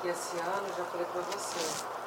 aqui esse ano, já falei pra você.